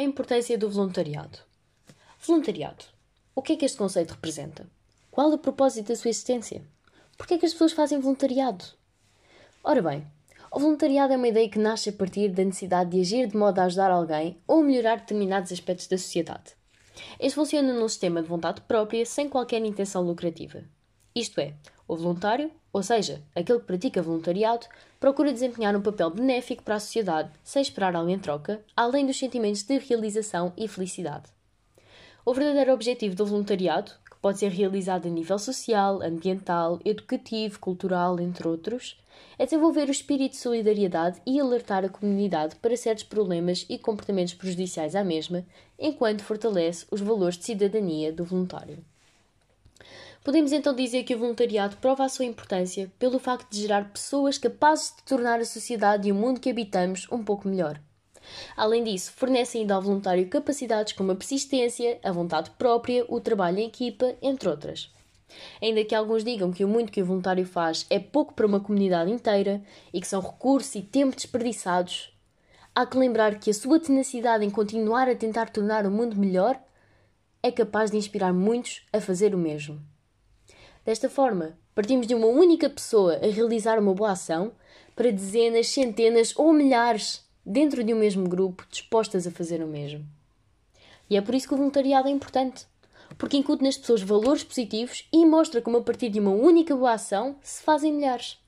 A importância do voluntariado. Voluntariado. O que é que este conceito representa? Qual é o propósito da sua existência? Por que é que as pessoas fazem voluntariado? Ora bem, o voluntariado é uma ideia que nasce a partir da necessidade de agir de modo a ajudar alguém ou melhorar determinados aspectos da sociedade. Este funciona num sistema de vontade própria sem qualquer intenção lucrativa. Isto é, o voluntário, ou seja, aquele que pratica voluntariado, procura desempenhar um papel benéfico para a sociedade sem esperar algo em troca, além dos sentimentos de realização e felicidade. O verdadeiro objetivo do voluntariado, que pode ser realizado a nível social, ambiental, educativo, cultural, entre outros, é desenvolver o espírito de solidariedade e alertar a comunidade para certos problemas e comportamentos prejudiciais à mesma, enquanto fortalece os valores de cidadania do voluntário. Podemos então dizer que o voluntariado prova a sua importância pelo facto de gerar pessoas capazes de tornar a sociedade e o mundo que habitamos um pouco melhor. Além disso, fornece ainda ao voluntário capacidades como a persistência, a vontade própria, o trabalho em equipa, entre outras. Ainda que alguns digam que o muito que o voluntário faz é pouco para uma comunidade inteira e que são recursos e tempo desperdiçados, há que lembrar que a sua tenacidade em continuar a tentar tornar o mundo melhor é capaz de inspirar muitos a fazer o mesmo. Desta forma, partimos de uma única pessoa a realizar uma boa ação para dezenas, centenas ou milhares dentro de um mesmo grupo dispostas a fazer o mesmo. E é por isso que o voluntariado é importante, porque incute nas pessoas valores positivos e mostra como a partir de uma única boa ação se fazem milhares.